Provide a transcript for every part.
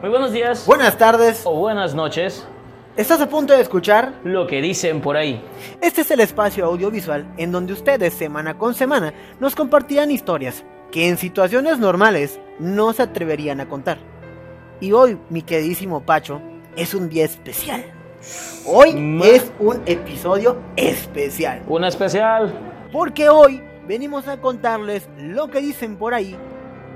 Muy buenos días. Buenas tardes. O buenas noches. Estás a punto de escuchar Lo que dicen por ahí. Este es el espacio audiovisual en donde ustedes semana con semana nos compartirán historias que en situaciones normales no se atreverían a contar. Y hoy, mi queridísimo Pacho, es un día especial. Hoy Ma- es un episodio especial. Una especial. Porque hoy venimos a contarles lo que dicen por ahí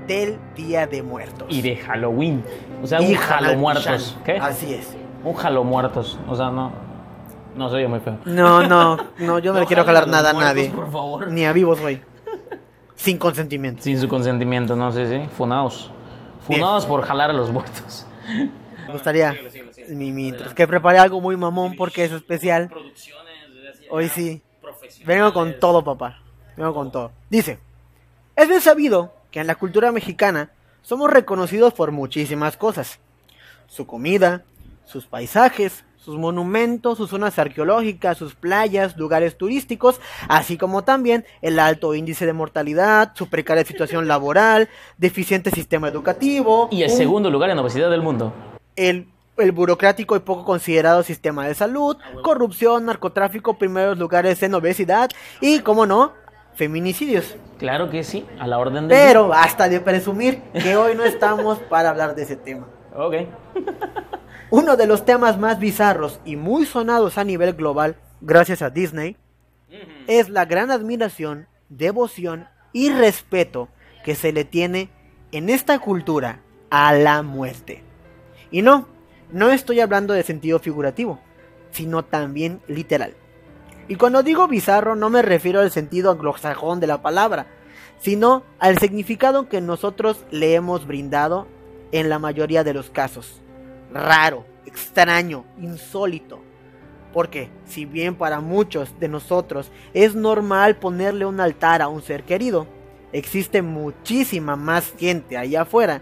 del Día de Muertos. Y de Halloween. O sea, Y un jalo muertos. ¿Qué? Así es. Un jalo muertos. O sea, no. No soy muy feo. No, no, no, yo no, le quiero jalar nada a muertos, nadie. Por favor. Ni a vivos, güey. Sin consentimiento. Sin su consentimiento, no sé, sí. Funaos. Funaos por jalar a los muertos. Me gustaría, mi, mientras que preparé algo muy mamón porque es especial. Hoy sí. Vengo con todo, papá. Vengo con todo. Dice, es bien sabido que en la cultura mexicana somos reconocidos por muchísimas cosas. Su comida, sus paisajes, sus monumentos, sus zonas arqueológicas, sus playas, lugares turísticos, así como también el alto índice de mortalidad, su precaria situación laboral, deficiente sistema educativo, Y el un- segundo lugar en obesidad del mundo. el, el burocrático y poco considerado sistema de salud, corrupción, narcotráfico, primeros lugares en obesidad y, como no, feminicidios. Claro que sí, a la orden del Pero basta de presumir que hoy no estamos para hablar de ese tema. Ok. Uno de los temas más bizarros y muy sonados a nivel global, gracias a Disney, es la gran admiración, devoción y respeto que se le tiene en esta cultura a la muerte. Y no, no estoy hablando de sentido figurativo, sino también literal. Y cuando digo bizarro no me refiero al sentido anglosajón de la palabra, sino al significado que nosotros le hemos brindado en la mayoría de los casos. Raro, extraño, insólito. Porque si bien para muchos de nosotros es normal ponerle un altar a un ser querido, existe muchísima más gente allá afuera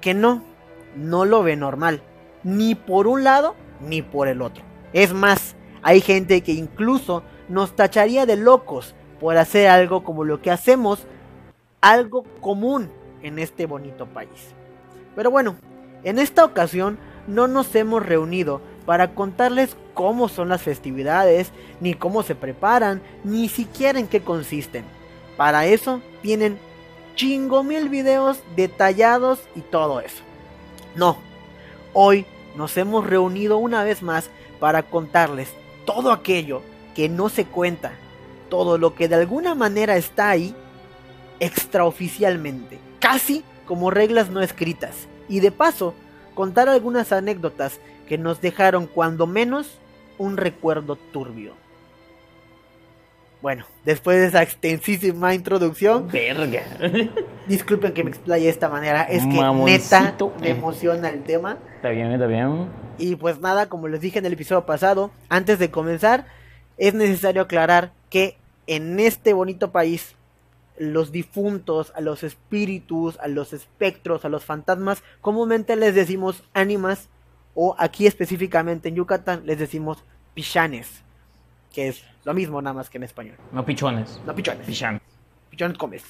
que no, no lo ve normal, ni por un lado ni por el otro. Es más, hay gente que incluso nos tacharía de locos por hacer algo como lo que hacemos, algo común en este bonito país. Pero bueno, en esta ocasión no nos hemos reunido para contarles cómo son las festividades, ni cómo se preparan, ni siquiera en qué consisten. Para eso tienen chingo mil videos detallados y todo eso. No, hoy nos hemos reunido una vez más para contarles todo aquello que no se cuenta, todo lo que de alguna manera está ahí extraoficialmente, casi como reglas no escritas. Y de paso, contar algunas anécdotas que nos dejaron cuando menos un recuerdo turbio. Bueno, después de esa extensísima introducción, Verga. disculpen que me explaye de esta manera, es que Mamoncito. neta me emociona el tema. Está bien, está bien. Y pues nada, como les dije en el episodio pasado, antes de comenzar, es necesario aclarar que en este bonito país, los difuntos, a los espíritus, a los espectros, a los fantasmas, comúnmente les decimos ánimas, o aquí específicamente en Yucatán les decimos pichanes, que es lo mismo nada más que en español. No pichones. No pichones, Pichán. pichones comes.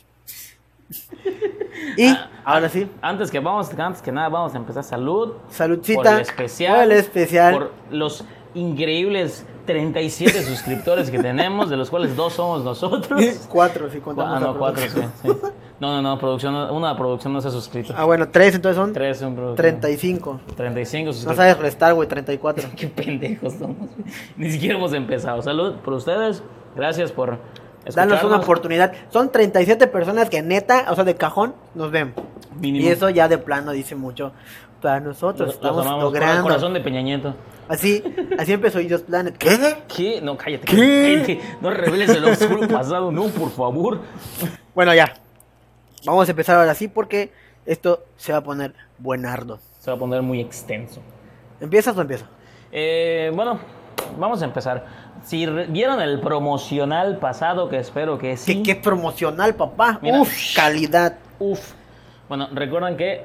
y ahora sí, Antes que vamos, antes que nada, vamos a empezar salud. saludcita Por el especial. por el especial. Por los increíbles 37 suscriptores que tenemos, de los cuales dos somos nosotros. Cuatro, si contamos Ah, no, cuatro, sí, sí. No, no, no, producción, no- una producción no se ha suscrito. Ah, bueno, tres, entonces son Tres son producción. 35. 35 No suscriptores. sabes restar, güey, 34. Qué pendejos somos. Ni siquiera hemos empezado. Salud por ustedes. Gracias por Danos una oportunidad. Son 37 personas que neta, o sea, de cajón, nos ven. Mínimo. Y eso ya de plano dice mucho. Para nosotros Los- los estamos logrando. Corazón de Peña Nieto. Así, así empezó Just Planet. ¿Qué? ¿Qué? No, cállate. ¿Qué? cállate. No reveles el oscuro pasado. No, por favor. Bueno, ya. Vamos a empezar ahora sí porque esto se va a poner buenardo. Se va a poner muy extenso. ¿Empiezas o empiezo? Eh, bueno, vamos a empezar. Si vieron el promocional pasado, que espero que sí. ¿Qué, qué promocional, papá? Mira. Uf, calidad. Uf. Bueno, recuerdan que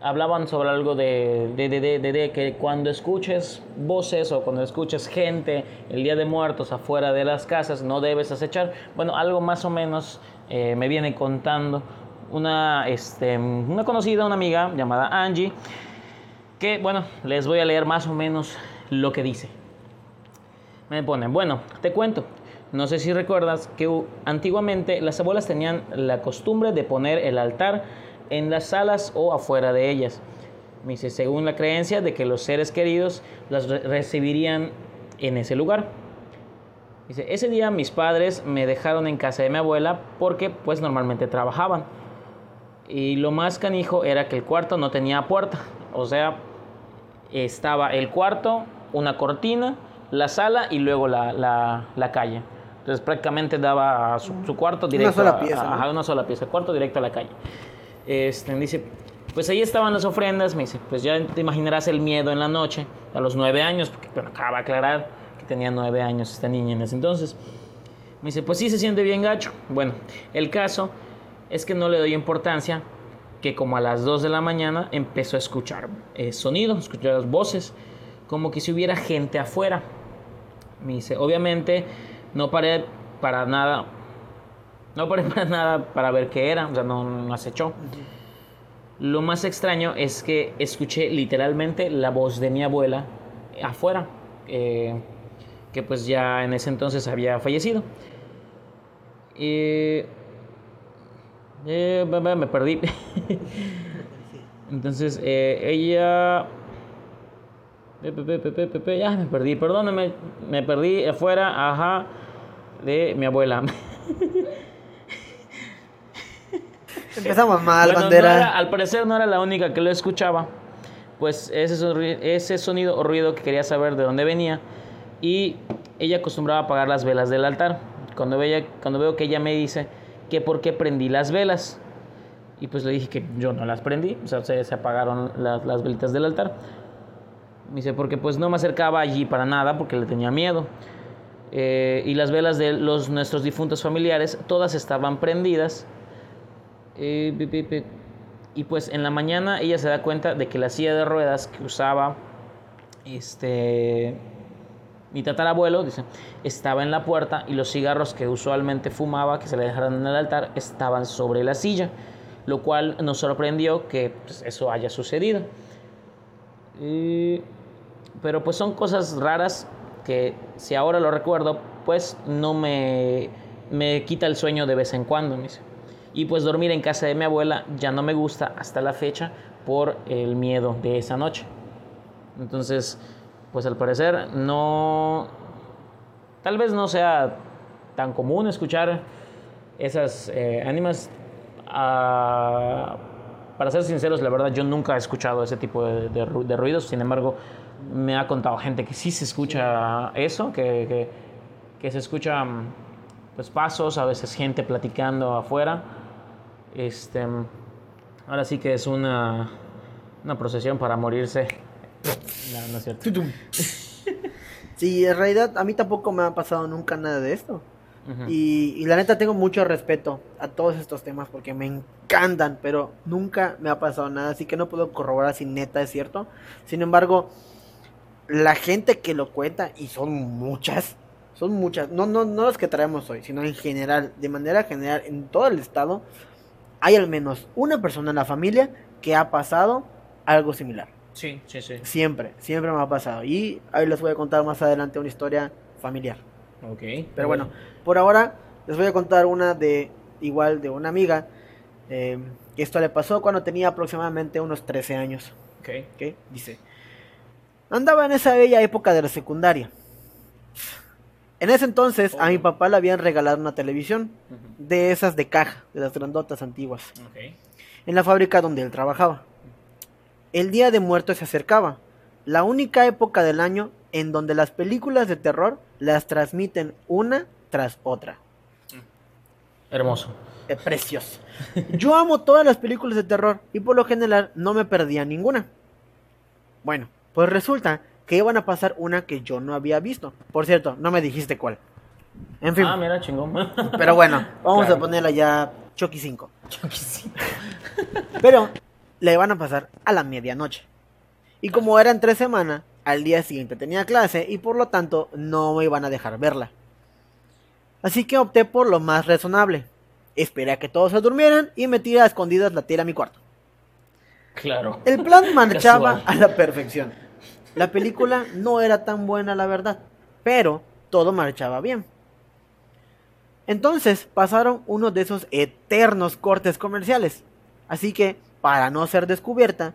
hablaban sobre algo de, de, de, de- de- de que cuando escuches voces o cuando escuches gente el Día de Muertos afuera de las casas, no debes acechar. Bueno, algo más o menos eh, me viene contando una, este, una conocida, una amiga llamada Angie. Que bueno, les voy a leer más o menos lo que dice. Me ponen, bueno, te cuento. No sé si recuerdas que antiguamente las abuelas tenían la costumbre de poner el altar en las salas o afuera de ellas. Me dice, según la creencia de que los seres queridos las recibirían en ese lugar. Dice, ese día mis padres me dejaron en casa de mi abuela porque pues normalmente trabajaban. Y lo más canijo era que el cuarto no tenía puerta. O sea, estaba el cuarto, una cortina, la sala y luego la, la, calle. Entonces prácticamente daba su, su cuarto directo una sola pieza, a, una sola pieza, cuarto directo a la calle. Este, dice, pues ahí estaban las ofrendas, me dice, pues ya te imaginarás el miedo en la noche, a los nueve años, porque bueno, acaba de aclarar tenía nueve años esta niña en ese entonces. Me dice, pues sí se siente bien gacho. Bueno, el caso es que no le doy importancia que como a las 2 de la mañana empezó a escuchar eh, sonido, escuchar las voces, como que si hubiera gente afuera. Me dice, obviamente no paré para nada, no paré para nada para ver qué era, o sea, no, no acechó. Lo más extraño es que escuché literalmente la voz de mi abuela afuera, eh, que pues ya en ese entonces había fallecido. Y eh, me perdí. Entonces, eh, ella... Ya me perdí, perdóname, me perdí afuera, ajá, de mi abuela. Empezamos mal, bandera. al parecer no era la única que lo escuchaba. Pues ese, ese sonido o ruido que quería saber de dónde venía. Y ella acostumbraba a apagar las velas del altar. Cuando, veía, cuando veo que ella me dice que por qué prendí las velas. Y pues le dije que yo no las prendí, o sea, se, apagaron las, las, velitas del altar. Me dice, porque pues no me acercaba allí para nada, porque le tenía miedo. Eh, y las velas de los, nuestros difuntos familiares, todas estaban prendidas. Eh, y pues en la mañana ella se da cuenta de que la silla de ruedas que usaba este mi tatarabuelo, dice, estaba en la puerta y los cigarros que usualmente fumaba, que se le dejaron en el altar, estaban sobre la silla, lo cual nos sorprendió que pues, eso haya sucedido. pero pues son cosas raras que si ahora lo recuerdo, pues no me, me quita el sueño de vez en cuando. Dice. Y pues dormir en casa de mi abuela ya no me gusta hasta la fecha por el miedo de esa noche. Entonces, pues al parecer no, tal vez no sea tan común escuchar esas eh, ánimas. Ah, para ser sinceros, la verdad yo nunca he escuchado ese tipo de, ruidos, sin embargo me ha contado gente que sí se escucha eso, que, que, se escuchan pues, pasos, a veces gente platicando afuera. Este, ahora sí que es una, una procesión para morirse no, no es cierto. sí, en realidad a mí tampoco me ha pasado nunca nada de esto. y, la neta tengo mucho respeto a todos estos temas porque me encantan, pero nunca me ha pasado nada, así que no puedo corroborar si neta es cierto. Sin embargo, la gente que lo cuenta, y son muchas, son muchas, no, no, no las que traemos hoy, sino en general, de manera general, en todo el estado, hay al menos una persona en la familia que ha pasado algo similar. Sí, sí, sí. Siempre, siempre me ha pasado. Y ahí les voy a contar más adelante una historia familiar. Ok. Pero bueno, por ahora les voy a contar una de, igual, de una amiga. Eh, que esto le pasó cuando tenía aproximadamente unos 13 años. Ok. okay dice. Andaba en esa bella época de la secundaria. En ese entonces a mi papá le habían regalado una televisión de esas de caja, de las grandotas antiguas, okay. en la fábrica donde él trabajaba. El Día de Muertos se acercaba, la única época del año en donde las películas de terror las transmiten una tras otra. Hermoso. Es precioso. Yo amo todas las películas de terror y por lo general no me perdía ninguna. Bueno, pues resulta que iban a pasar una que yo no había visto. Por cierto, no me dijiste cuál. En fin. Ah, mira, chingón. Pero bueno, vamos a ponerla ya Chucky 5. Chucky 5. Pero le iban a pasar a la medianoche. Y como eran tres semanas, al día siguiente tenía clase y por lo tanto no me iban a dejar verla. Así que opté por lo más razonable. Esperé a que todos se durmieran y metí a escondidas la tela a mi cuarto. Claro. El plan marchaba a la perfección. La película no era tan buena, la verdad, pero todo marchaba bien. Entonces pasaron uno de esos eternos cortes comerciales. Así que, para no ser descubierta,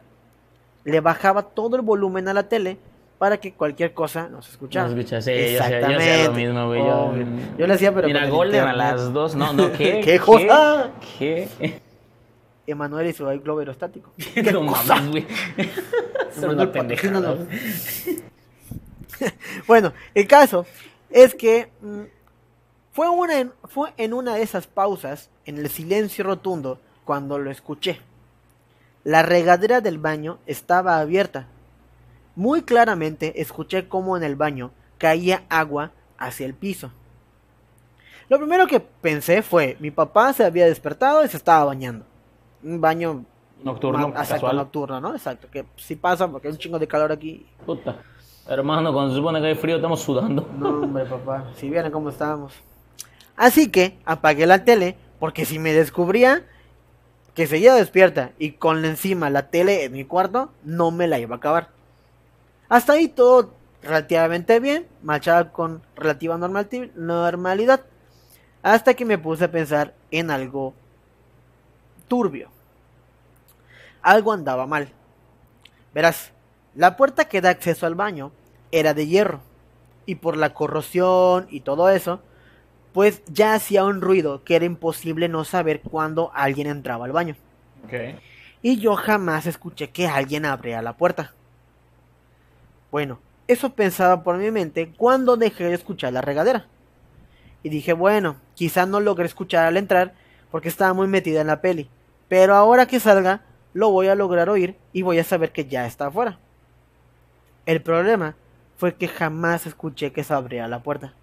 le bajaba todo el volumen a la tele para que cualquier cosa nos escuchara. Nos escucha, sí, yo hacía- yo hacía lo mismo, güey, yo- Obvio. Yo lo hacía, pero Mira, Golden a las dos. No, no, ¿qué? ¿Qué cosa? ¿Qué? Emanuel y su globo aerostático. ¿Qué? No mames, güey. Emanuel, patrocínanos. Bueno, el caso es que mm, fue, una en, fue en una de esas pausas, en el silencio rotundo, cuando lo escuché. La regadera del baño estaba abierta. Muy claramente escuché cómo en el baño caía agua hacia el piso. Lo primero que pensé fue, mi papá se había despertado y se estaba bañando. Un baño Nocturno, exacto, casual. nocturno, ¿no? Exacto, que sí pasa porque hay un chingo de calor aquí. Puta. Hermano, cuando se supone que hay frío, estamos sudando. No, hombre, papá, si vieran cómo estábamos. Así que apagué la tele, porque si me descubría que seguía despierta y con encima la tele en mi cuarto, no me la iba a acabar. Hasta ahí todo relativamente bien, marchaba con relativa normalidad. Hasta que me puse a pensar en algo turbio. Algo andaba mal. Verás, la puerta que da acceso al baño era de hierro. Y por la corrosión y todo eso, pues ya hacía un ruido que era imposible no saber cuándo alguien entraba al baño. Y yo jamás escuché que alguien abría la puerta. Bueno, eso pensaba por mi mente cuando dejé de escuchar la regadera. Y dije, bueno, quizá no logré escuchar al entrar porque estaba muy metida en la peli. Pero ahora que salga, lo voy a lograr oír y voy a saber que ya está afuera. El problema fue que jamás escuché que se abría la puerta.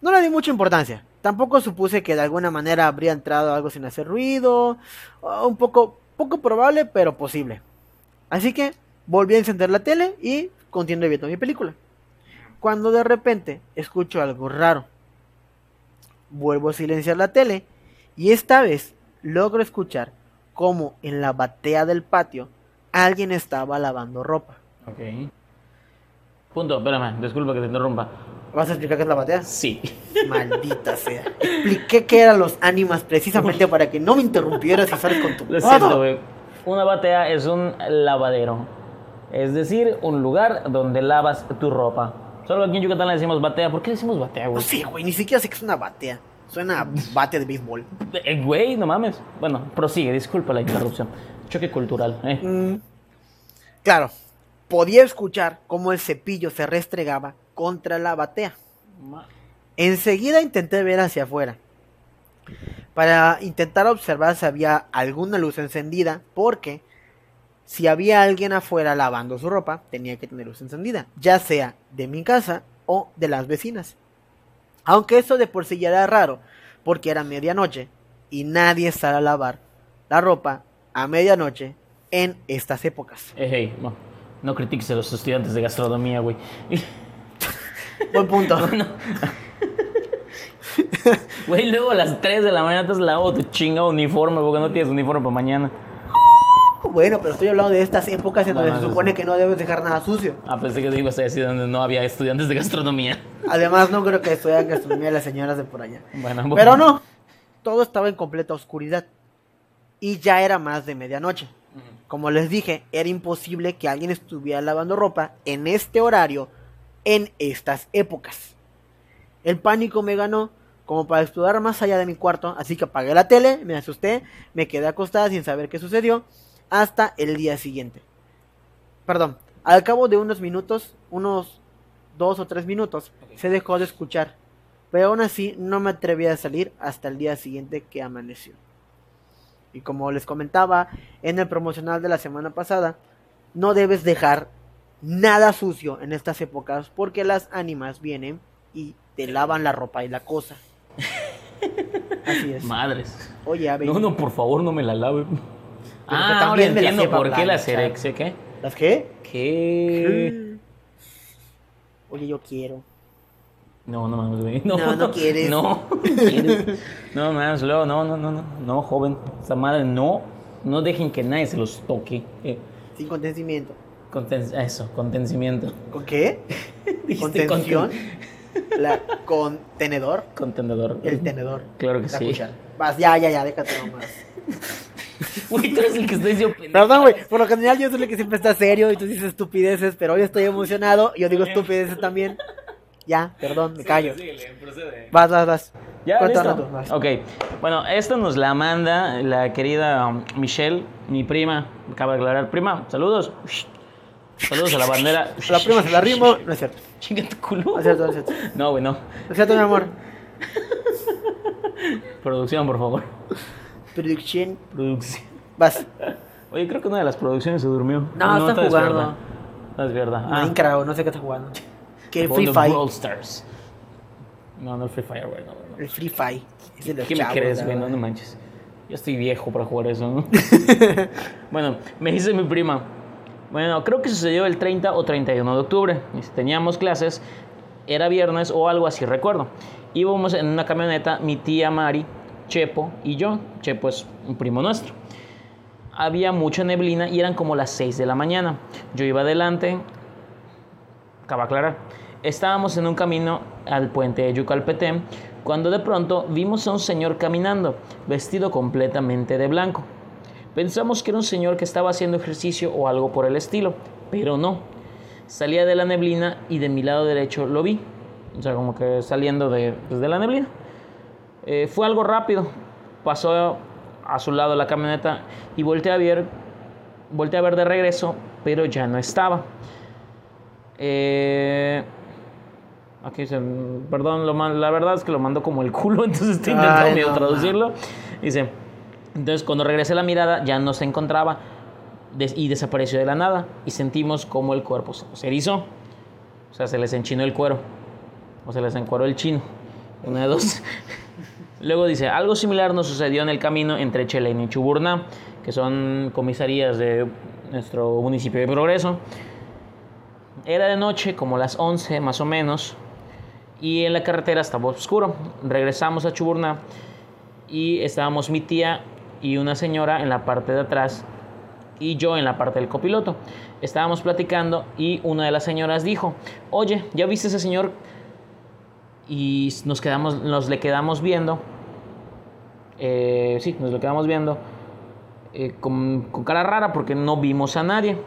No le di mucha importancia. Tampoco supuse que de alguna manera habría entrado algo sin hacer ruido. Un poco, poco probable, pero posible. Así que volví a encender la tele y continué viendo mi película. Cuando de repente escucho algo raro. Vuelvo a silenciar la tele y esta vez logro escuchar como en la batea del patio alguien estaba lavando ropa. Punto, espérame, disculpa que te interrumpa. ¿Vas a explicar qué es la batea? Sí. Maldita sea. Expliqué qué eran los ánimas precisamente para que no me interrumpieras y sales con tu Lo siento, güey. Una batea es un lavadero. Es decir, un lugar donde lavas tu ropa. Solo aquí en Yucatán le decimos batea. ¿Por qué decimos batea, No güey? sé, güey, ni siquiera sé que es una batea. Suena a bate de béisbol. Eh, Güey, no mames. Bueno, prosigue, disculpa la interrupción. Choque cultural, eh. Mm, Claro, podía escuchar cómo el cepillo se restregaba contra la batea. Enseguida intenté ver hacia afuera para intentar observar si había alguna luz encendida, porque si había alguien afuera lavando su ropa, tenía que tener luz encendida, ya sea de mi casa o de las vecinas. Aunque eso de por sí ya era raro, porque era medianoche y nadie sale a lavar la ropa a medianoche en estas épocas. Hey, no, no critiques a los estudiantes de gastronomía, güey. Buen punto. Güey, luego a las 3 de la mañana te has lavado tu chinga uniforme porque no tienes uniforme para mañana. Bueno, pero estoy hablando de estas épocas en donde se supone que no debes dejar nada sucio. Ah, pensé que te ibas a decir donde no había estudiantes de gastronomía. Además, no creo que estudian gastronomía las señoras de por allá. Bueno, bueno. Pero no, todo estaba en completa oscuridad. Y ya era más de medianoche. Como les dije, era imposible que alguien estuviera lavando ropa en este horario, en estas épocas. El pánico me ganó como para explorar más allá de mi cuarto, así que apagué la tele, me asusté, me quedé acostada sin saber qué sucedió, hasta el día siguiente. Perdón, al cabo de unos minutos, unos dos o tres minutos, se dejó de escuchar, pero aún así no me atreví a salir hasta el día siguiente que amaneció. Y como les comentaba en el promocional de la semana pasada, no debes dejar nada sucio en estas épocas porque las ánimas vienen y te lavan la ropa y la cosa. Así es. Madres. Oye, a ver, No, no, por favor, no me la lave. Ah, ahora entiendo por qué hablar, la o sea. Cerexia, ¿qué? ¿las qué? ¿Qué? Oye, yo quiero. No, no mames, güey. No, No, no quieres. No, no quieres. No mames, luego, no, no, no, no, no, joven. Esa madre, no. No dejen que nadie se los toque. Eh, Sin contencimiento. conten- eso, contencimiento. ¿Con qué? Dijiste ¿Contención? conten- La contenedor. Contenedor. El tenedor. Claro que La sí. cuchara. Vas, ya, ya, ya, déjate nomás. Güey, tú eres el que está diciendo. Perdón, güey. Por lo general yo soy el que siempre está serio y tú dices estupideces, pero hoy estoy emocionado y yo digo estupideces también. Ya, perdón, me callo. Procede. Vas, vas, vas. ¿Ya? ¿Listo? vas. Ok. Bueno, esto nos la manda la querida um, Michelle, mi prima. Acaba de aclarar. Prima, saludos. Saludos a la bandera. A la prima se la rimo. No es cierto. Chinga tu culo. No es cierto, no es cierto. No, güey, no. No es cierto, mi amor. Producción, por favor. Producción. Producción. Vas. Oye, creo que una de las producciones se durmió. No, está jugando. No es verdad. Ah, Minecraft, no sé qué está jugando. Que el Free Fire. Brawl Stars. No, no el Free Fire, güey. No, no. El Free Fire. Es de los ¿Qué me crees, güey? No, no manches. Yo estoy viejo para jugar eso, ¿no? bueno, me dice mi prima. Bueno, creo que sucedió el 30 o 31 de octubre. Teníamos clases, era viernes o algo así, recuerdo. Íbamos en una camioneta, mi tía Mari, Chepo y yo. Chepo es un primo nuestro. Había mucha neblina y eran como las 6 de la mañana. Yo iba adelante, aclarar. Estábamos en un camino al puente de Yucalpetén cuando de pronto vimos a un señor caminando, vestido completamente de blanco. Pensamos que era un señor que estaba haciendo ejercicio o algo por el estilo, pero no. Salía de la neblina y de mi lado derecho lo vi. O sea, como que saliendo de, pues, la neblina. Eh, fue algo rápido. Pasó a su lado la camioneta y volteé a ver, volteé a ver de regreso, pero ya no estaba. Eh, aquí dice, perdón, lo man- la verdad es que lo mando como el culo, entonces estoy intentando Ay, no, traducirlo. Dice, entonces cuando regresé la mirada ya no se encontraba des- y desapareció de la nada y sentimos como el cuerpo se erizó. O sea, se les enchinó el cuero o se les encueró el chino. Una de dos. Luego dice, algo similar nos sucedió en el camino entre Chelén y Chuburná, que son comisarías de nuestro municipio de Progreso. Era de noche, como las 11 más o menos, y en la carretera estaba oscuro. Regresamos a Chuburná y estábamos mi tía y una señora en la parte de atrás y yo en la parte del copiloto. Estábamos platicando y una de las señoras dijo, oye, ¿ya viste ese señor? Y nos, quedamos, nos le quedamos viendo. Eh, sí, nos lo quedamos viendo. eh, con, con cara rara porque no vimos a nadie.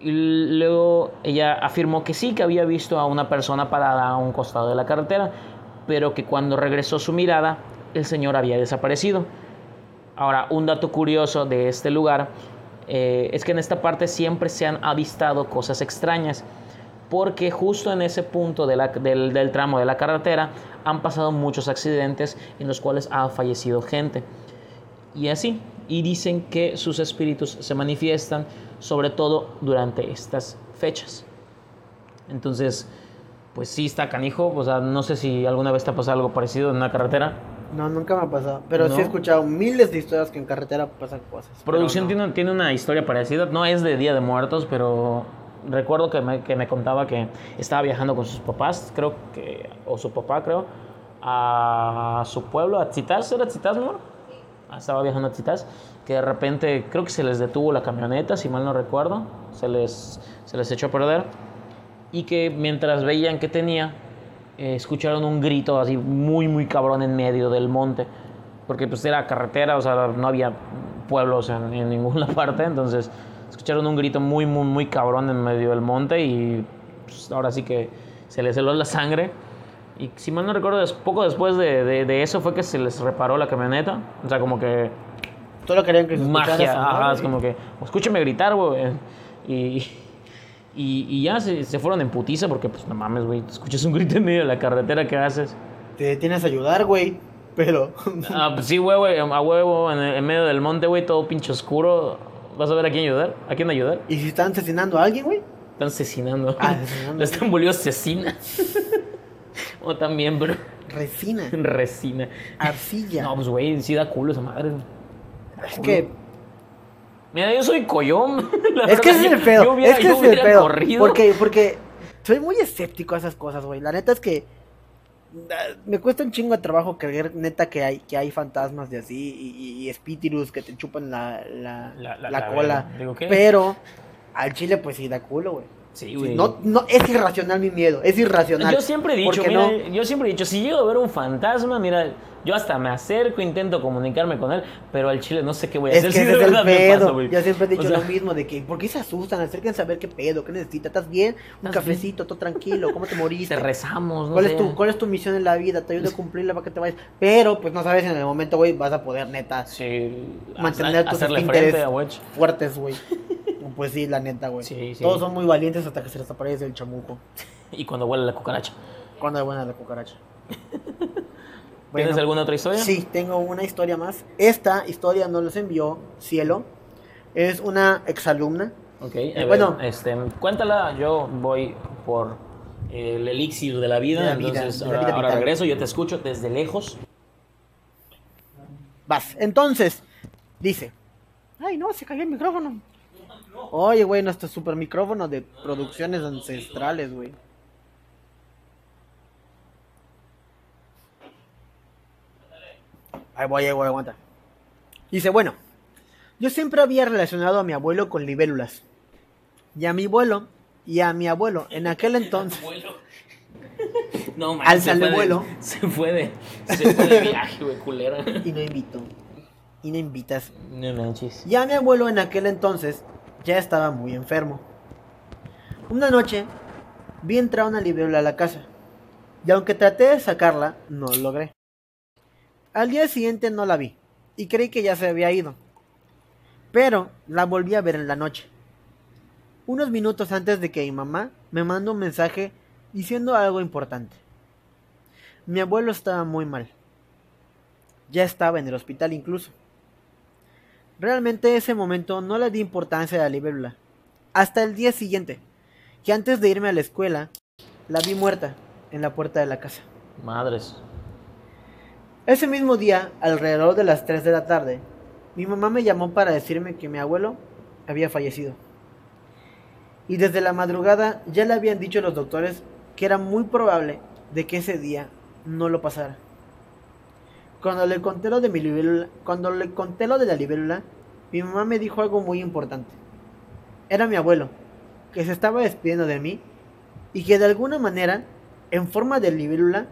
Y luego ella afirmó que sí, que había visto a una persona parada a un costado de la carretera, pero que cuando regresó su mirada, el señor había desaparecido. Ahora, un dato curioso de este lugar eh, es que en esta parte siempre se han avistado cosas extrañas, porque justo en ese punto del, del tramo de la carretera han pasado muchos accidentes en los cuales ha fallecido gente. Y así, y dicen que sus espíritus se manifiestan sobre todo durante estas fechas. Entonces, pues sí está canijo, o sea, no sé si alguna vez te ha pasado algo parecido en una carretera. No, nunca me ha pasado. Pero sí ¿No? he escuchado miles de historias que en carretera pasan cosas. Producción no. tiene, tiene una historia parecida, no es de Día de Muertos, pero recuerdo que me, que me contaba que estaba viajando con sus papás, creo que, o su papá creo, a su pueblo, a Tzitaz, ¿era Tzitaz, mi amor? Estaba viajando a Tzitaz, que de repente creo que se les detuvo la camioneta, si mal no recuerdo, se les, se les echó a perder, y que mientras veían que tenía, eh, escucharon un grito así muy, muy cabrón en medio del monte. Porque pues era carretera, o sea, no había pueblos en, en ninguna parte. Entonces escucharon un grito muy, muy, muy cabrón en medio del monte y pues, ahora sí que se les heló la sangre. Y si mal no recuerdo, poco después de, de- de eso fue que se les reparó la camioneta. O sea, como que Solo querían que magia. ajá, es como que, escúcheme gritar, güey. Y, y, y ya se, se fueron en putiza porque, pues, no mames, güey, escuchas un grito en medio de la carretera, ¿qué haces? Te tienes a ayudar, güey. Pero. Ah, pues sí, güey, güey, a huevo, en, en medio del monte, güey, todo pinche oscuro. ¿Vas a ver a quién ayudar? ¿A quién ayudar? ¿Y si están asesinando a alguien, güey? Están asesinando. Ah, asesinando. La están volviendo asesina. O también, bro. Resina. Resina. Arcilla. No, pues, güey, sí da culo esa madre. es que. Mira, yo soy collón. La Es que es el pedo. es que es el pedo. Porque, porque soy muy escéptico a esas cosas, güey. La neta es que Me cuesta un chingo de trabajo creer, neta, que hay, que hay fantasmas de así y, espíritus que te chupan la, la, La- la- la la cola. Pero al chile, pues sí da culo, güey. Sí, Sí, güey. no, no, es irracional mi miedo, es irracional. Yo siempre he dicho, mira, no? yo siempre he dicho, si llego a ver un fantasma, mira, yo hasta me acerco, intento comunicarme con él, pero al chile no sé qué voy a Es hacer. que si de verdad me pasa, güey. Yo siempre he dicho O sea, lo mismo de que, ¿por qué se asustan? Acérquense a ver qué pedo, qué necesitas, ¿estás bien? Un ¿Estás cafecito, todo tranquilo, ¿cómo te moriste? Te rezamos, no ¿Cuál sé. es, tu, ¿Cuál es tu misión en la vida? Te ayudo a cumplirla para que te vayas. Pero, pues no sabes en el momento, güey, vas a poder, neta, Sí, mantener tus Wedge. fuertes, güey. Pues sí, la neta, güey. Sí, sí. Todos son muy valientes hasta que se les aparece el chamuco. Y cuando huele la cucaracha. Cuando buena la cucaracha. ¿Tienes alguna otra historia? Sí, tengo una historia más. Esta historia nos la envió Cielo. Es una exalumna. Ok, a Bueno. este, cuéntala, yo voy por el elixir de la vida, De la vida, entonces de la ahora, vida ahora regreso, yo te escucho desde lejos. Vas. Entonces, dice. Ay, no, se cayó el micrófono. Oye, güey, nuestro super micrófono de producciones ancestrales, güey. Ahí voy, ahí voy, aguanta. Dice, bueno, yo siempre había relacionado a mi abuelo con libélulas. Y a mi abuelo, y a mi abuelo, en aquel entonces. No, man, Al se fue de- vuelo. Se fue de, se fue de viaje, güey, culera. Y no invito. Y no invitas. No manches. Ya mi abuelo en aquel entonces ya estaba muy enfermo. Una noche vi entrar una libélula a la casa. Y aunque traté de sacarla, no lo logré. Al día siguiente no la vi y creí que ya se había ido. Pero la volví a ver en la noche. Unos minutos antes de que mi mamá me mandó un mensaje diciendo algo importante. Mi abuelo estaba muy mal. Ya estaba en el hospital incluso. Realmente ese momento no le di importancia a la libélula. Hasta el día siguiente, que antes de irme a la escuela, la vi muerta en la puerta de la casa. Madres. Ese mismo día, alrededor de las 3 de la tarde, mi mamá me llamó para decirme que mi abuelo había fallecido. Y desde la madrugada ya le habían dicho los doctores que era muy probable de que ese día no lo pasara. Cuando le conté lo de mi libélula, cuando le conté lo de la libélula, mi mamá me dijo algo muy importante. Era mi abuelo, que se estaba despidiendo de mí y que de alguna manera, en forma de libélula,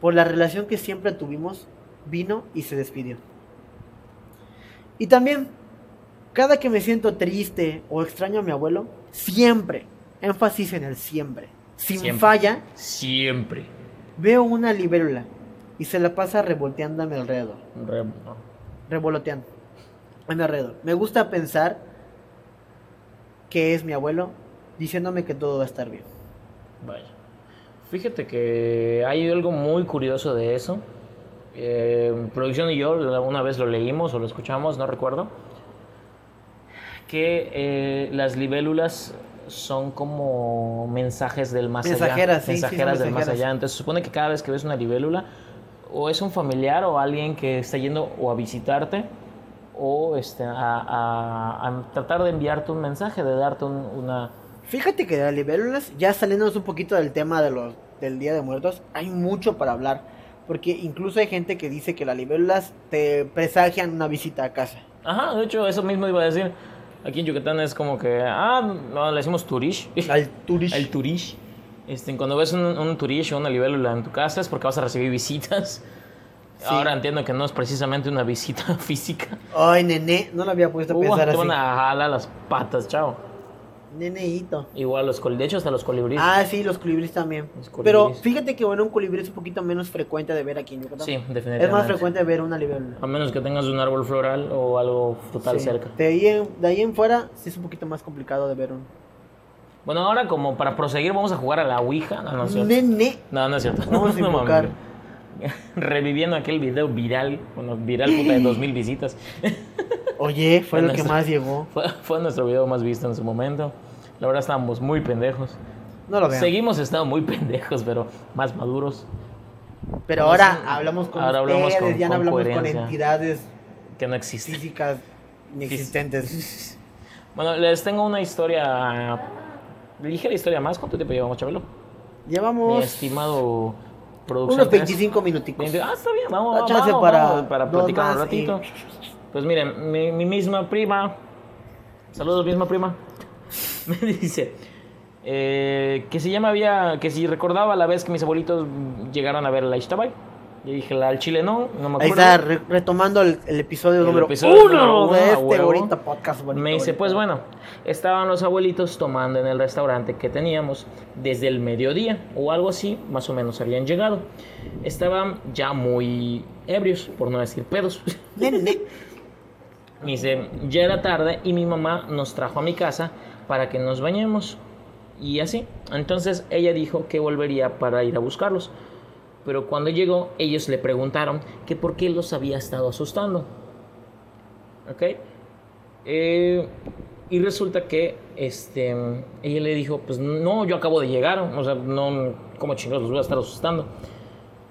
por la relación que siempre tuvimos, vino y se despidió. Y también, cada que me siento triste o extraño a mi abuelo, siempre, énfasis en el siempre, sin Siempre. falla, Siempre. veo una libélula y se la pasa revolteando a mi alrededor, Re- revoloteando a mi alrededor. Me gusta pensar que es mi abuelo diciéndome que todo va a estar bien. Vaya. Fíjate que hay algo muy curioso de eso. Eh, producción y yo la- una vez lo leímos o lo escuchamos, no recuerdo. Que eh, las libélulas son como mensajes del más Mensajeras, allá. sí, mensajeras del más allá. Entonces se supone que cada vez que ves una libélula, o es un familiar o alguien que está yendo o a visitarte, o este, a, a- a tratar de enviarte un mensaje, de darte un- una. Fíjate que de las libélulas, ya saliéndonos un poquito del tema de los, del Día de Muertos, hay mucho para hablar. Porque incluso hay gente que dice que las libélulas te presagian una visita a casa. Ajá, de hecho, eso mismo iba a decir. Aquí en Yucatán es como que, ah, no, le decimos turish. Al turish. El turish. Este, cuando ves un, un turish o una libélula en tu casa es porque vas a recibir visitas. Sí. Ahora entiendo que no es precisamente una visita física. Ay, nene, no lo había puesto a pensar te así. van a jalar las patas, chao. Neneito. Igual los colibríes, de hecho hasta los colibríes. Ah, sí, los colibríes también. Los colibríes. Pero fíjate que bueno, un colibrí es un poquito menos frecuente de ver aquí en Yucatán. sí, es definitivamente. más frecuente ver una libélula. A menos que tengas un árbol floral o algo frutal Sí. cerca. De ahí, en, de ahí en fuera, sí es un poquito más complicado de ver un. Bueno, ahora como para proseguir vamos a jugar a la Ouija. No, no es cierto. Nene. No, no es cierto. Vamos a invocar. Reviviendo aquel video viral, bueno, viral puta de 2000 visitas. Oye, fue Bueno, lo que eso- más llegó. Fue, fue nuestro video más visto en su momento. La verdad estábamos muy pendejos. No lo vean. Seguimos estando muy pendejos, pero más maduros. Pero ahora hablamos con ahora hablamos ustedes, con- ya no hablamos con entidades Que no existe. físicas inexistentes. Bueno, les tengo una historia. Ligera historia más. ¿Cuánto tiempo llevamos, Chabelo? Mi Llevamos estimado producción. Unos tres. 25 minuticos. Ah, está bien, vamos, vamos, chance vamos, para para platicar un ratito. Pues miren, mi, mi misma prima, saludos misma prima, me dice eh, que si ya me había, que si recordaba la vez que mis abuelitos llegaron a ver la Ixtabay. Yo dije, la al chile no, no me Ahí acuerdo. está, re- retomando el, el episodio El número episodio uno de este huevo. bonito podcast. bonito, Me dice, bonito. pues bueno, estaban los abuelitos tomando en el restaurante que teníamos desde el mediodía o algo así, más o menos habían llegado. Estaban ya muy ebrios, por no decir pedos. Me dice, ya era tarde y mi mamá nos trajo a mi casa para que nos bañemos. Y así. Entonces ella dijo que volvería para ir a buscarlos. Pero cuando llegó, ellos le preguntaron que por qué los había estado asustando. ¿Ok? Eh, y resulta que este, ella le dijo, pues no, yo acabo de llegar. O sea, no, ¿cómo chingados los voy a estar asustando?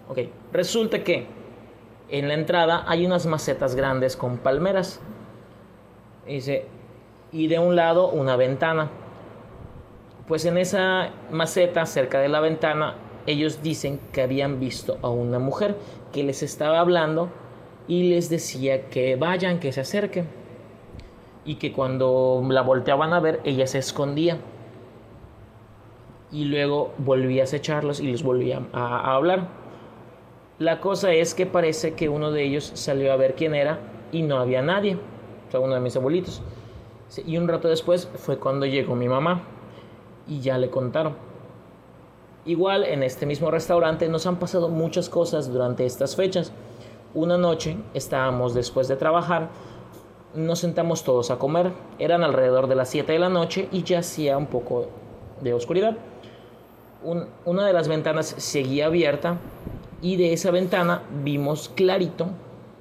Ok, resulta que en la entrada hay unas macetas grandes con palmeras. Dice, y de un lado una ventana. Pues en esa maceta, cerca de la ventana, ellos dicen que habían visto a una mujer que les estaba hablando y les decía que vayan, que se acerquen. Y que cuando la volteaban a ver, ella se escondía. Y luego volvía a acecharlos y les volvía a, a hablar. La cosa es que parece que uno de ellos salió a ver quién era y no había nadie. Sea, uno de mis abuelitos. Y un rato después fue cuando llegó mi mamá y ya le contaron. Igual en este mismo restaurante nos han pasado muchas cosas durante estas fechas. Una noche estábamos después de trabajar, nos sentamos todos a comer. Eran alrededor de las 7 de la noche y ya hacía un poco de oscuridad. Un- una de las ventanas seguía abierta y de esa ventana vimos clarito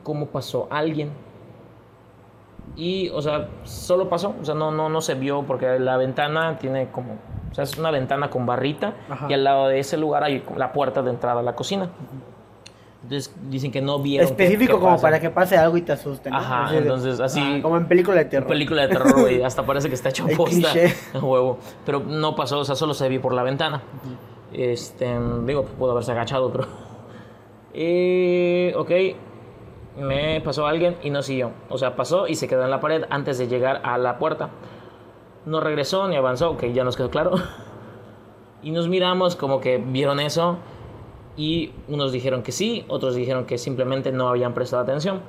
cómo pasó alguien. Y, o sea, solo pasó, o sea, no, no, no se vio porque la ventana tiene como, o sea, es una ventana con barrita Ajá. y al lado de ese lugar hay la puerta de entrada a la cocina. Entonces dicen que no vieron. qué- Específico qué como pasa. para que pase algo y te asusten. ¿no? Ajá, de- entonces así. Ah, como en película de terror. Película de terror, güey. Hasta parece que está hecho posta. huevo. Pero no pasó, o sea, solo se vio por la ventana. Este, digo, pudo haberse agachado, pero. Eh, ok. Me pasó alguien y no siguió. O sea, pasó y se quedó en la pared antes de llegar a la puerta. No regresó ni avanzó, ok, ya nos quedó claro. Y nos miramos como que vieron eso. Y unos dijeron que sí, otros dijeron que simplemente no habían prestado atención.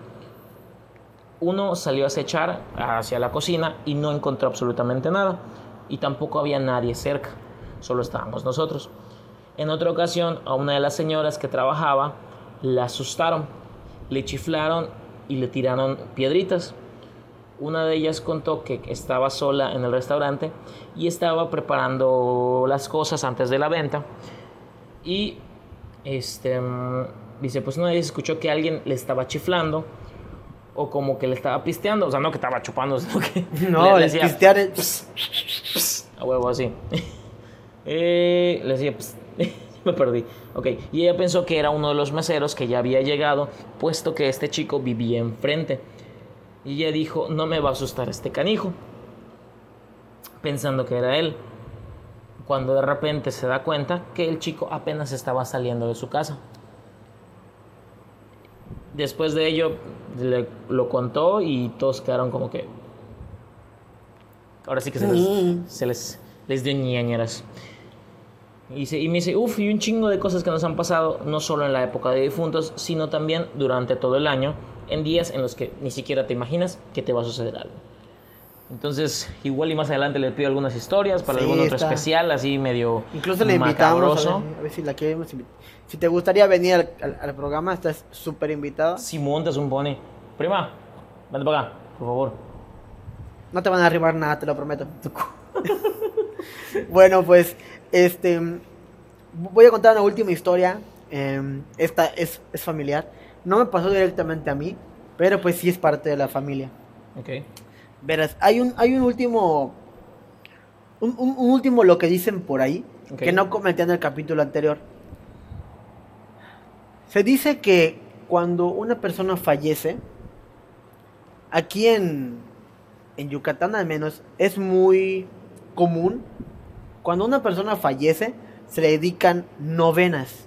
Uno salió a acechar hacia la cocina y no encontró absolutamente nada. Y tampoco había nadie cerca, solo estábamos nosotros. En otra ocasión, a una de las señoras que trabajaba la asustaron, le chiflaron y le tiraron piedritas. Una de ellas contó que estaba sola en el restaurante y estaba preparando las cosas antes de la venta. Y este dice, pues una vez escuchó que alguien le estaba chiflando o como que le estaba pisteando, o sea, no que estaba chupando, sino que No, le- le hacía pistear es... a huevo así. Eh, le decía, me perdí. Ok, y ella pensó que era uno de los meseros que ya había llegado, puesto que este chico vivía enfrente. Y ella dijo, no me va a asustar este canijo, pensando que era él. Cuando de repente se da cuenta que el chico apenas estaba saliendo de su casa. Después de ello, le- lo contó y todos quedaron como que... Ahora sí que se les, se les, les dio ñañeras. Y, dice- y me dice, uff, y un chingo de cosas que nos han pasado, no solo en la época de difuntos, sino también durante todo el año, en días en los que ni siquiera te imaginas que te va a suceder algo. Entonces, igual y más adelante le pido algunas historias para Sí, algún otro está. especial, así medio Incluso le invitamos a ver, a ver si la queremos. Si te gustaría venir al, al- al programa, estás súper invitada. Si montas un pony. Prima, vente para acá, por favor. No te van a arribar nada, te lo prometo. bueno, pues, este. Voy a contar una última historia. em, esta es, es familiar. No me pasó directamente a mí, pero pues sí es parte de la familia. Ok. Verás, hay un, hay un último. Un, un- un último lo que dicen por ahí, que no comenté en el capítulo anterior. Se dice que cuando una persona fallece, aquí en, en Yucatán al menos, es muy común. Cuando una persona fallece, se le dedican novenas.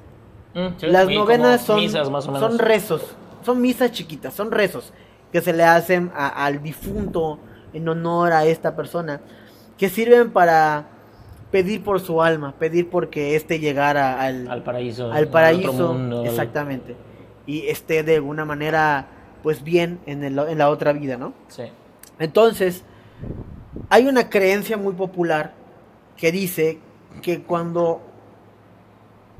Mm, sí, Las novenas son, misas, más o menos. son rezos, son misas chiquitas, son rezos que se le hacen a- al difunto en honor a esta persona, que sirven para pedir por su alma, pedir porque éste llegara al, al paraíso. al paraíso, otro mundo, exactamente, y esté de alguna manera, pues bien en, el- en la otra vida, ¿no? Sí. Entonces, hay una creencia muy popular que dice que cuando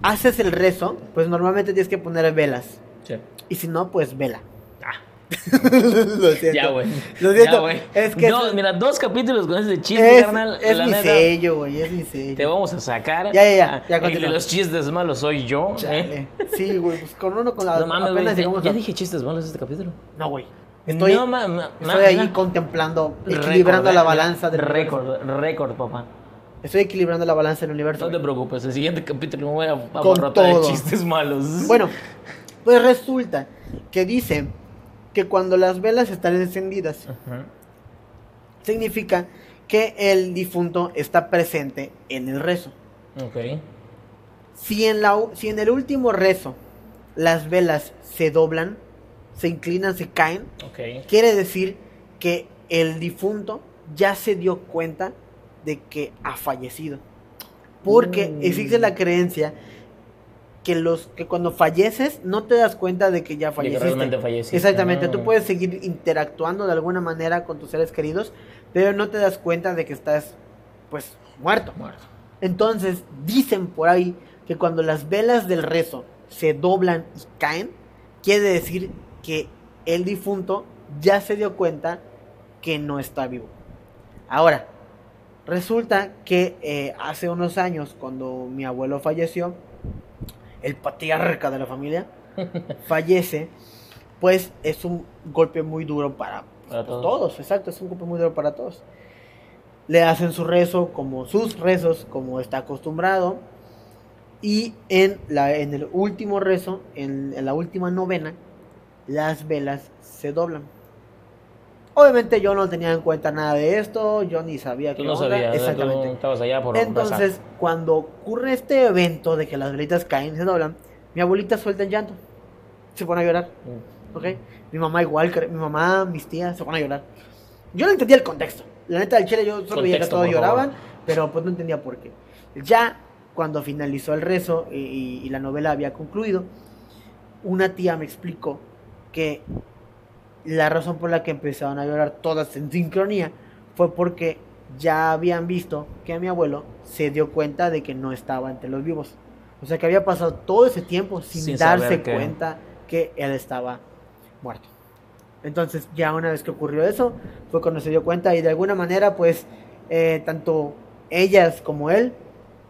haces el rezo, pues normalmente tienes que poner velas. sí. Y si no, pues vela. Ah, Lo siento. ya, güey. Lo siento. Ya, güey. es que No, es, mira, dos capítulos con ese chiste, es, carnal. es la mi neta, sello, güey, es mi sello. Te vamos a sacar. Ya, ya, ya, ya, El de continúa. los chistes malos soy yo. ¿eh? Sí, güey, pues con uno con la No mames, güey. Ya, ya a- dije chistes malos este capítulo. No, güey. Estoy, no, ma- ma- estoy ma- ahí contemplando, equilibrando la eh, balanza del. Récord, récord, papá. Estoy equilibrando la balanza del universo. No te preocupes, el siguiente capítulo me voy a abarrotar de chistes malos. Bueno, pues resulta que dice que cuando las velas están encendidas, Ajá. significa que el difunto está presente en el rezo. Ok. Si en, la, si en el último rezo las velas se doblan, se inclinan, se caen, quiere decir que el difunto ya se dio cuenta de que ha fallecido. Porque Mm. existe la creencia que los que cuando falleces no te das cuenta de que ya que falleciste. realmente falleciste. Exactamente, tú puedes seguir interactuando de alguna manera con tus seres queridos, pero no te das cuenta de que estás pues muerto. Muerto. Entonces, dicen por ahí que cuando las velas del rezo se doblan y caen, quiere decir que el difunto ya se dio cuenta que no está vivo. Ahora, resulta que eh, hace unos años, cuando mi abuelo falleció, el patriarca de la familia fallece, pues es un golpe muy duro para, Para pues, todos. todos, exacto, es un golpe muy duro para todos. Le hacen su rezo como sus rezos, como está acostumbrado. Y en, la, en el último rezo, en, en la última novena, las velas se doblan. Obviamente yo no tenía en cuenta nada de esto, yo ni sabía qué no onda. Exactamente. Tú estabas allá por Entonces, cuando ocurre este evento de que las velitas caen y se doblan, mi abuelita suelta el llanto. Se pone a llorar, Mm. ¿ok? Mi mamá igual, mi mamá, mis tías se ponen a llorar. Yo no entendía el contexto. La neta del chile yo solo veía que todos lloraban, favor. pero pues no entendía por qué. Ya cuando finalizó el rezo y, y- y la novela había concluido, una tía me explicó que la razón por la que empezaron a llorar todas en sincronía fue porque ya habían visto que mi abuelo se dio cuenta de que no estaba entre los vivos. O sea que había pasado todo ese tiempo sin, Sin darse que- cuenta que él estaba muerto. Entonces ya una vez que ocurrió eso, fue cuando se dio cuenta y de alguna manera pues eh, tanto ellas como él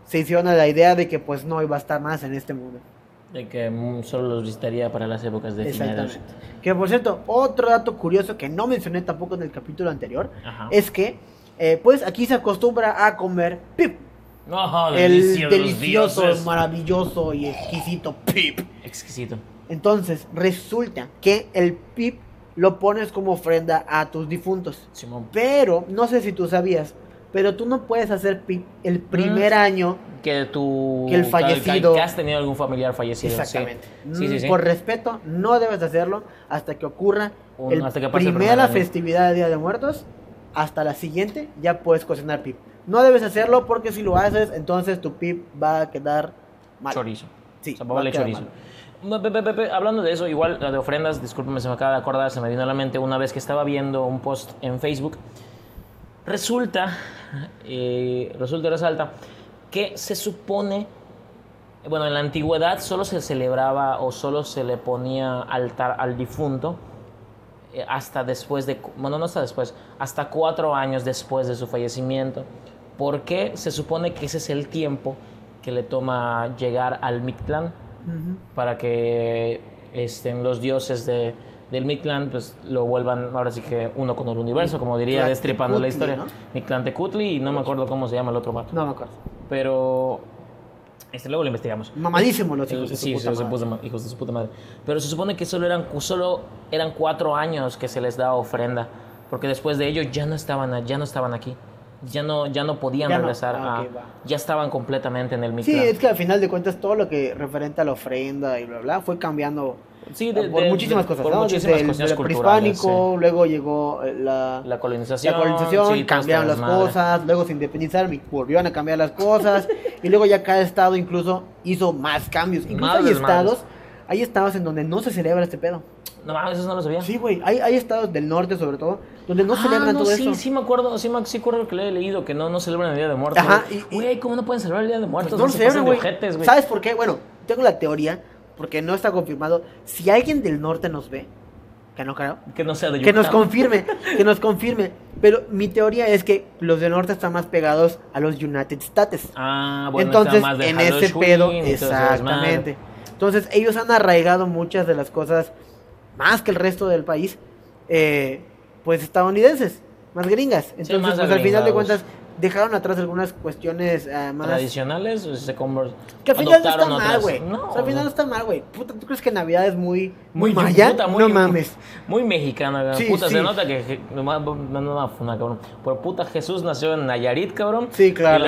se hicieron a la idea de que pues no iba a estar más en este mundo. De que mm, solo los visitaría para las épocas de Exactamente. finales. Que por cierto, otro dato curioso que no mencioné tampoco en el capítulo anterior Ajá. es que eh, pues aquí se acostumbra a comer pip. Ajá, el delicioso, dioses. maravilloso y exquisito pip. Exquisito. Entonces resulta que el pip lo pones como ofrenda a tus difuntos. Simón. Pero, no sé si tú sabías, pero tú no puedes hacer el primer Mm. año. Que tu. Que el fallecido- Que has tenido algún familiar fallecido. Exactamente. Sí, sí, sí. Por respeto, no debes hacerlo hasta que ocurra Un- el hasta que pase el primer primera año. festividad de Día de Muertos. Hasta la siguiente ya puedes cocinar pip. No debes hacerlo porque si lo haces, entonces tu pip va a quedar mal. Chorizo. Sí, O sea, va a chorizo. mal. Hablando de eso, igual de ofrendas, discúlpeme, se me acaba de acordar, se me vino a la mente una vez que estaba viendo un post en Facebook. Resulta, eh, resulta y resalta que se supone, bueno, en la antigüedad solo se celebraba o solo se le ponía altar al difunto eh, hasta después de, bueno, no hasta después, hasta cuatro años después de su fallecimiento. Porque se supone que ese es el tiempo que le toma llegar al Mictlán para que estén los dioses de, del Mictlán pues lo vuelvan ahora sí que uno con el universo, como diría destripando la historia. ¿no? Mictlán Tecutli y no me acuerdo cómo se llama el otro vato. No me acuerdo. Pero este luego lo investigamos. Mamadísimo los hijos El- de su sí, puta se- se madre. puso ma- hijos de su puta madre. Pero se supone que solo eran, solo eran cuatro años que se les daba ofrenda. Porque después de ello ya no estaban, a- ya no estaban aquí. ya no, ya no podían Ya no. regresar Ah, a- ok, va. ya estaban completamente en el Sí, Mictlán. es que al final de cuentas todo lo que referente a la ofrenda y bla, bla, fue cambiando Sí, de- por de- muchísimas de- cosas. por ¿no? muchísimas Desde el, culturales, prehispánico, luego llegó eh, la, La colonización. la colonización, sí, cambiaron las desmadre. cosas, luego se independizaron y volvieron a cambiar las cosas, y luego ya cada estado incluso hizo más cambios. Incluso Más hay estados, hay estados en donde no se celebra este pedo. No mames, eso no lo sabía. Sí, güey, hay, hay estados del norte sobre todo, donde no Ah, celebran no, todo sí, eso. sí me acuerdo, sí me sí acuerdo que le he leído que no, no celebran el Día de Muertos. Ajá, güey. ¿cómo no pueden celebrar el Día de Muertos? Pues no lo se celebran, güey. ¿Sabes por qué? Bueno, tengo la teoría, porque no está confirmado. Si alguien del norte nos ve, que no creo, Que no sea de que nos Yucatán. confirme, que nos confirme. Pero mi teoría es que los del norte están más pegados a los United States. Ah, bueno, Entonces, más de en ese pedo, exactamente. Entonces, ellos han arraigado muchas de las cosas, más que el resto del país, eh, pues estadounidenses, más gringas. Entonces, más pues al final de cuentas, dejaron atrás algunas cuestiones ah, más... Tradicionales o se Que al final no está mal, güey. No, O sea, al final no está mal, güey. Puta, ¿tú crees que Navidad es muy, muy muy maya? puta, muy- no mames. Muy mexicana. Sí, puta, sí. se nota que no me no, no, cabrón. Pero puta Jesús nació en Nayarit, cabrón. Sí, claro.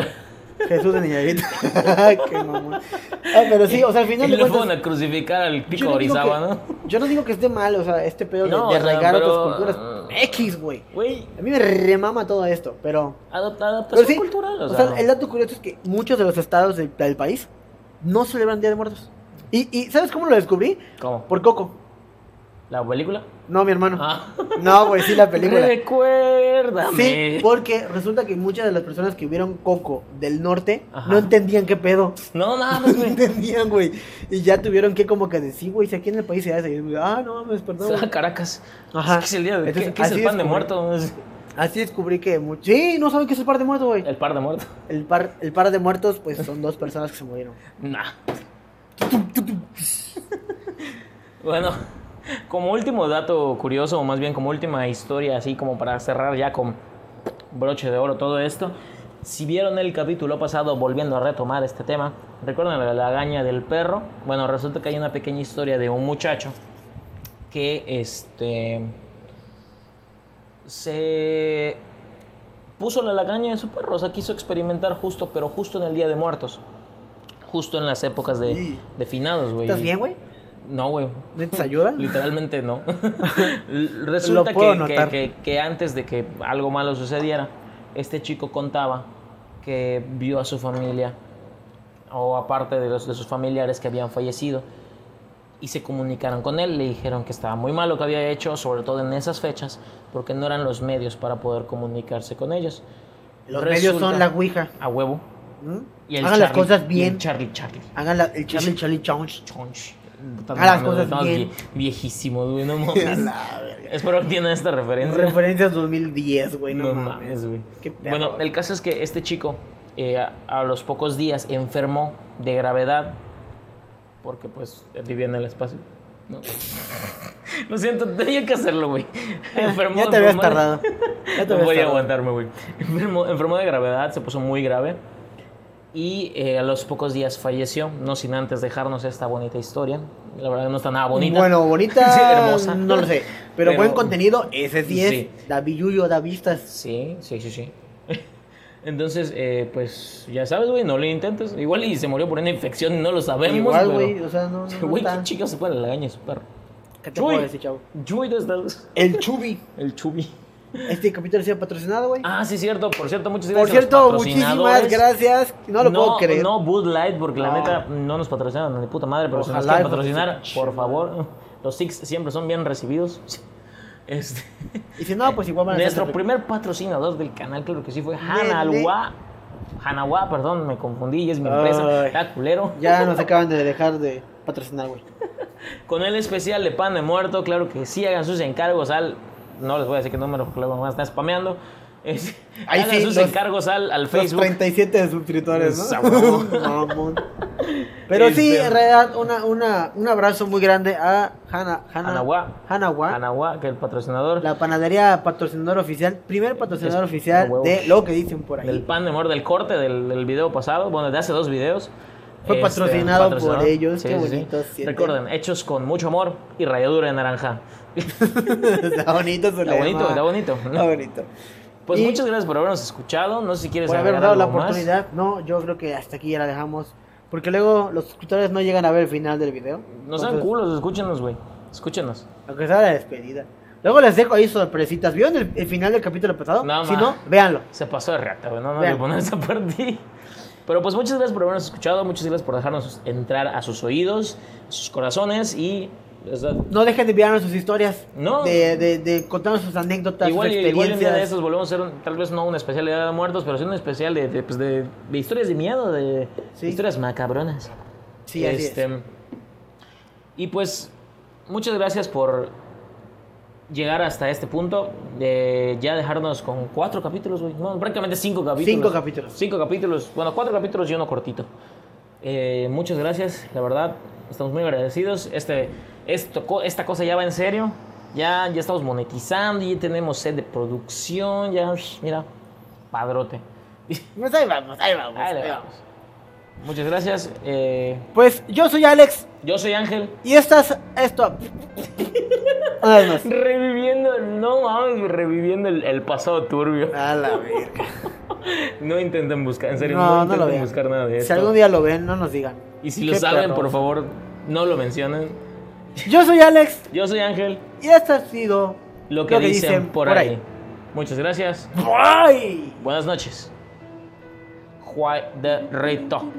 Jesús de Nayarit. Qué mamón. Ah, pero sí, o sea, al final Y de lo fueron a crucificar al yo pico no Orizaba, que- ¿no? Yo no digo que esté mal, o sea, este pedo de, No, de o sea, arraigar otras culturas. X, güey. A mí me remama todo esto, pero... adop- Pero adaptación sí, cultural, o, o sea. sea, el dato curioso es que muchos de los estados del, del país no celebran Día de Muertos. Y, y ¿sabes cómo lo descubrí? ¿Cómo? Por Coco. ¿La película? No, mi hermano. Ah. No, güey, sí, la película. Recuérdame. Sí, porque resulta que muchas de las personas que vieron Coco del norte Ajá. no entendían qué pedo. No, nada No más, güey. entendían, güey. Y ya tuvieron que como que decir, güey, si aquí en el país se hace. Y yo, ah, no mames, perdón. Ah, Caracas. Ajá. Es que es el día de. Entonces, ¿Qué, qué es el pan de muerto? Así descubrí que... mu- Sí, no saben qué es el par de muertos, güey. El par de muerto. El par, el par de muertos, pues son dos personas que se murieron. Nah. bueno, como último dato curioso, o más bien como última historia, así como para cerrar ya con broche de oro todo esto. Si vieron el capítulo pasado, volviendo a retomar este tema, recuerdan la lagaña del perro. Bueno, resulta que hay una pequeña historia de un muchacho que este se puso la lagaña en su perro, o sea, quiso experimentar justo, pero justo en el Día de Muertos. Justo en las épocas de, de finados, güey. ¿Estás bien, güey? No, güey. ¿Necesitas ayuda? Literalmente no. Resulta que, que- notar. que- que antes de que algo malo sucediera, este chico contaba que vio a su familia, o aparte de, los, de sus familiares que habían fallecido, y se comunicaron con él, le dijeron que estaba muy mal lo que había hecho, sobre todo en esas fechas, porque no eran los medios para poder comunicarse con ellos. Los medios son la ouija. A huevo. ¿Mm? Y el Hagan las cosas y el bien. Charlie Charlie. Hagan la- el Charlie Charlie Chonch. Chonch. Hagan las cosas Estamos bien. vie- Viejísimos, güey, no A mames. Espero que entiendan esta referencia. Referencias 2010, güey, no, No mames. güey. Bueno, el caso es que este chico eh, a, a los pocos días enfermó de gravedad porque pues vivía en el espacio. ¿no? Lo siento, tenía que hacerlo, güey. Enfermó, ya te habías enfermó de- tardado. Ya te no podía tardado. aguantarme, güey. Enfermó, enfermó de gravedad, se puso muy grave. Y eh, a los pocos días falleció, no sin antes dejarnos esta bonita historia. La verdad no está nada bonita. Bueno, bonita. Sí, hermosa. No lo sé. Pero, Pero- buen contenido, ese sí es. Sí. David Yuyo da vistas. Sí, sí, sí, sí. Entonces, eh, pues ya sabes, güey, no le intentes. Igual y se murió por una infección y no lo sabemos. Igual, güey. O sea, no. no, no Güey, qué chica se pone la gaña su perro. ¿Qué te Chuy. puedo decir, chavo? Chuy desde El Chubi. el chubi. Este capítulo ha sido patrocinado, güey. Ah, sí, cierto. Por cierto, muchas Por gracias. los cierto, muchísimas gracias. No lo puedo creer. No Bud Light, porque la No. neta no nos patrocinan ni puta madre, pero si nos quieren patrocinar, por favor. Los Six siempre son bien recibidos. Este, Y si no, pues igual van a nuestro primer patrocinador del canal, claro que sí, fue Hanalwa. Hanawha, perdón, me confundí, y es mi empresa. Está culero. Ya nos acaban de dejar de patrocinar, güey. Con el especial de pan de muerto, claro que sí, hagan sus encargos al. No les voy a decir qué número porque luego me van a estar spameando. Es- Ahí hagan sí, sus los- encargos al, al Los Facebook. 37 de suscriptores, Esa ¿no? Mamón. Pero sí, Este- en realidad, una, una, un abrazo muy grande a Hana, Hana, Hanawha. Hanawha, Hanawha, que es el patrocinador la panadería patrocinador oficial, primer patrocinador Es- oficial de lo que dicen por del ahí. pan de muerto, del corte del, del video pasado, bueno, de hace dos videos. Fue Este, patrocinado por ellos, qué Sí, sí, sí. bonito siente. Recuerden, hechos con mucho amor y ralladura de naranja. está bonito su Está bonito, está bonito. Está bonito. Pues Y- muchas gracias por habernos escuchado. No sé si quieres por haber dado la algo más. oportunidad. No, yo creo que hasta aquí ya la dejamos. Porque luego los suscriptores no llegan a ver el final del video. No sean Entonces, culos, escúchenos, güey. Escúchenos. Aunque sea la despedida. Luego les dejo ahí sorpresitas. ¿Vieron el, el final del capítulo pasado? No, si ma. no, véanlo. Se pasó de rata, güey. No, no poner esa parte. Pero pues muchas gracias por habernos escuchado. Muchas gracias por dejarnos entrar a sus oídos, a sus corazones y. da- No dejen de enviarnos sus historias. No. De, de, de contarnos sus anécdotas, Igual, sus igual un día de experiencias. estos volvemos a hacer un- tal vez no un especial de de Muertos, pero sí un especial de, de, pues, de- historias de miedo, de Sí. historias macabronas. Sí, así Este, es. Y pues, muchas gracias por llegar hasta este punto. De ya dejarnos con cuatro capítulos, güey. No, prácticamente cinco capítulos. Cinco capítulos. Cinco capítulos. Bueno, cuatro capítulos y uno cortito. Eh, muchas gracias, la verdad. Estamos muy agradecidos. Este, esto, esta cosa ya va en serio. Ya, ya estamos monetizando, ya tenemos sed de producción. Ya, mira, padrote. Pues ahí vamos, ahí vamos. Ahí le ahí vamos. Muchas gracias. Eh, Pues yo soy Alex yo soy Ángel. y estás esto. Una vez más. Reviviendo, no mames, reviviendo el, el pasado turbio. A la verga. No intenten buscar, en serio, no, No, no intenten vean. buscar nada de Si esto. algún día lo ven, no nos digan. Y si lo Qué saben, perro. por favor, no lo mencionen. Yo soy Alex Yo soy Ángel, y esto ha sido lo que, dicen, por, ahí. Muchas gracias. Bye. Buenas noches. quadretto.